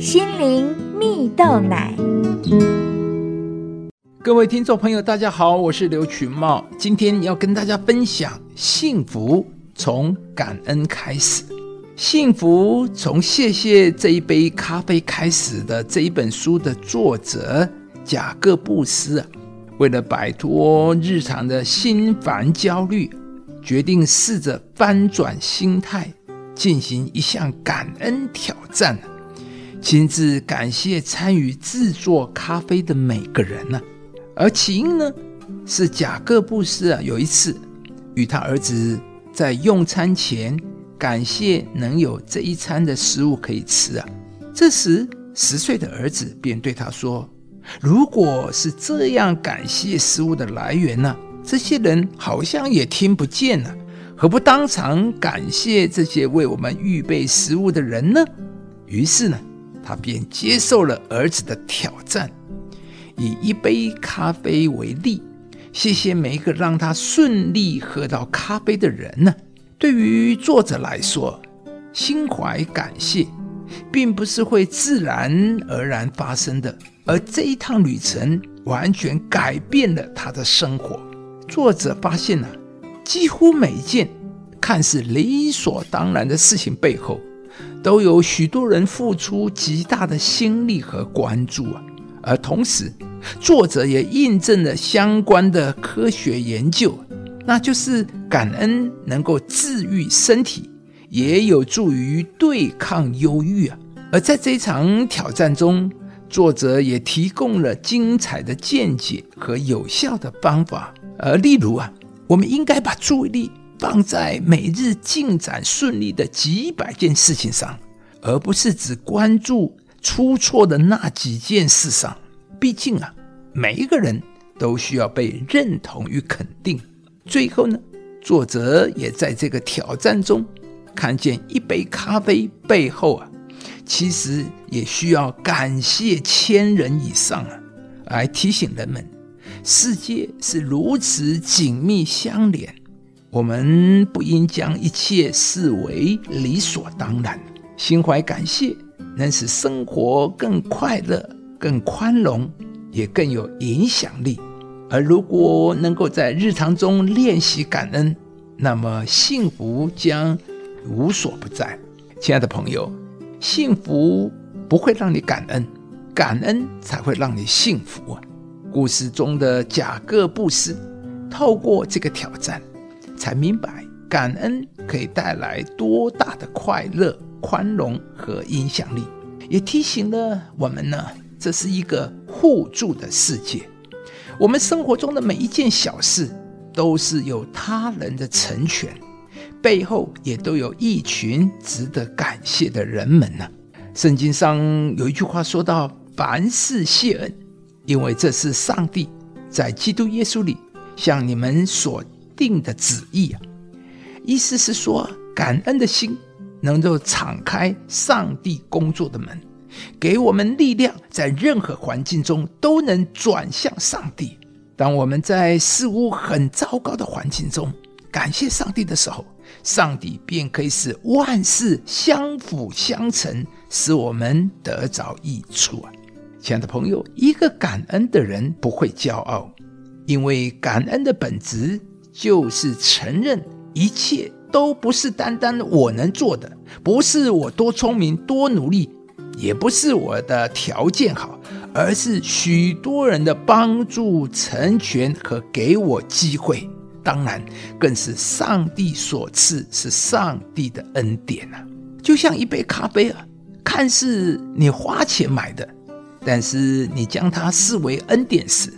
心灵蜜豆奶。各位听众朋友，大家好，我是刘群茂，今天要跟大家分享幸福从感恩开始。幸福从谢谢这一杯咖啡开始的这一本书的作者贾各布斯，为了摆脱日常的心烦焦虑，决定试着翻转心态，进行一项感恩挑战，亲自感谢参与制作咖啡的每个人呢。而起因呢，是贾各布斯啊，有一次与他儿子在用餐前感谢能有这一餐的食物可以吃啊。这时十岁的儿子便对他说：“如果是这样感谢食物的来源呢，这些人好像也听不见了，何不当场感谢这些为我们预备食物的人呢？”于是呢，他便接受了儿子的挑战。以一杯咖啡为例，谢谢每一个让他顺利喝到咖啡的人呢。对于作者来说，心怀感谢，并不是会自然而然发生的，而这一趟旅程完全改变了他的生活。作者发现呢，几乎每件看似理所当然的事情背后，都有许多人付出极大的心力和关注啊，而同时。作者也印证了相关的科学研究，那就是感恩能够治愈身体，也有助于对抗忧郁啊。而在这场挑战中，作者也提供了精彩的见解和有效的方法。而例如啊，我们应该把注意力放在每日进展顺利的几百件事情上，而不是只关注出错的那几件事上。毕竟啊，每一个人都需要被认同与肯定。最后呢，作者也在这个挑战中看见一杯咖啡背后啊，其实也需要感谢千人以上啊，来提醒人们，世界是如此紧密相连，我们不应将一切视为理所当然。心怀感谢，能使生活更快乐。更宽容，也更有影响力。而如果能够在日常中练习感恩，那么幸福将无所不在。亲爱的朋友，幸福不会让你感恩，感恩才会让你幸福啊！故事中的贾各布斯，透过这个挑战，才明白感恩可以带来多大的快乐、宽容和影响力，也提醒了我们呢。这是一个互助的世界，我们生活中的每一件小事都是有他人的成全，背后也都有一群值得感谢的人们呢。圣经上有一句话说到：“凡事谢恩，因为这是上帝在基督耶稣里向你们所定的旨意啊。”意思是说，感恩的心能够敞开上帝工作的门。给我们力量，在任何环境中都能转向上帝。当我们在事物很糟糕的环境中感谢上帝的时候，上帝便可以使万事相辅相成，使我们得着益处啊！亲爱的朋友，一个感恩的人不会骄傲，因为感恩的本质就是承认一切都不是单单我能做的，不是我多聪明多努力。也不是我的条件好，而是许多人的帮助、成全和给我机会，当然更是上帝所赐，是上帝的恩典啊！就像一杯咖啡啊，看似你花钱买的，但是你将它视为恩典时，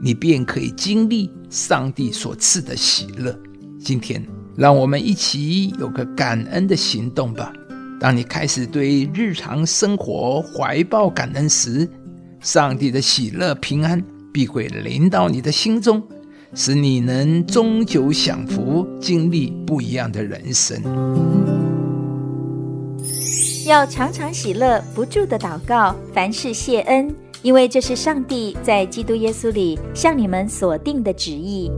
你便可以经历上帝所赐的喜乐。今天，让我们一起有个感恩的行动吧。当你开始对日常生活怀抱感恩时，上帝的喜乐平安必会临到你的心中，使你能终久享福，经历不一样的人生。要常常喜乐，不住的祷告，凡事谢恩，因为这是上帝在基督耶稣里向你们所定的旨意。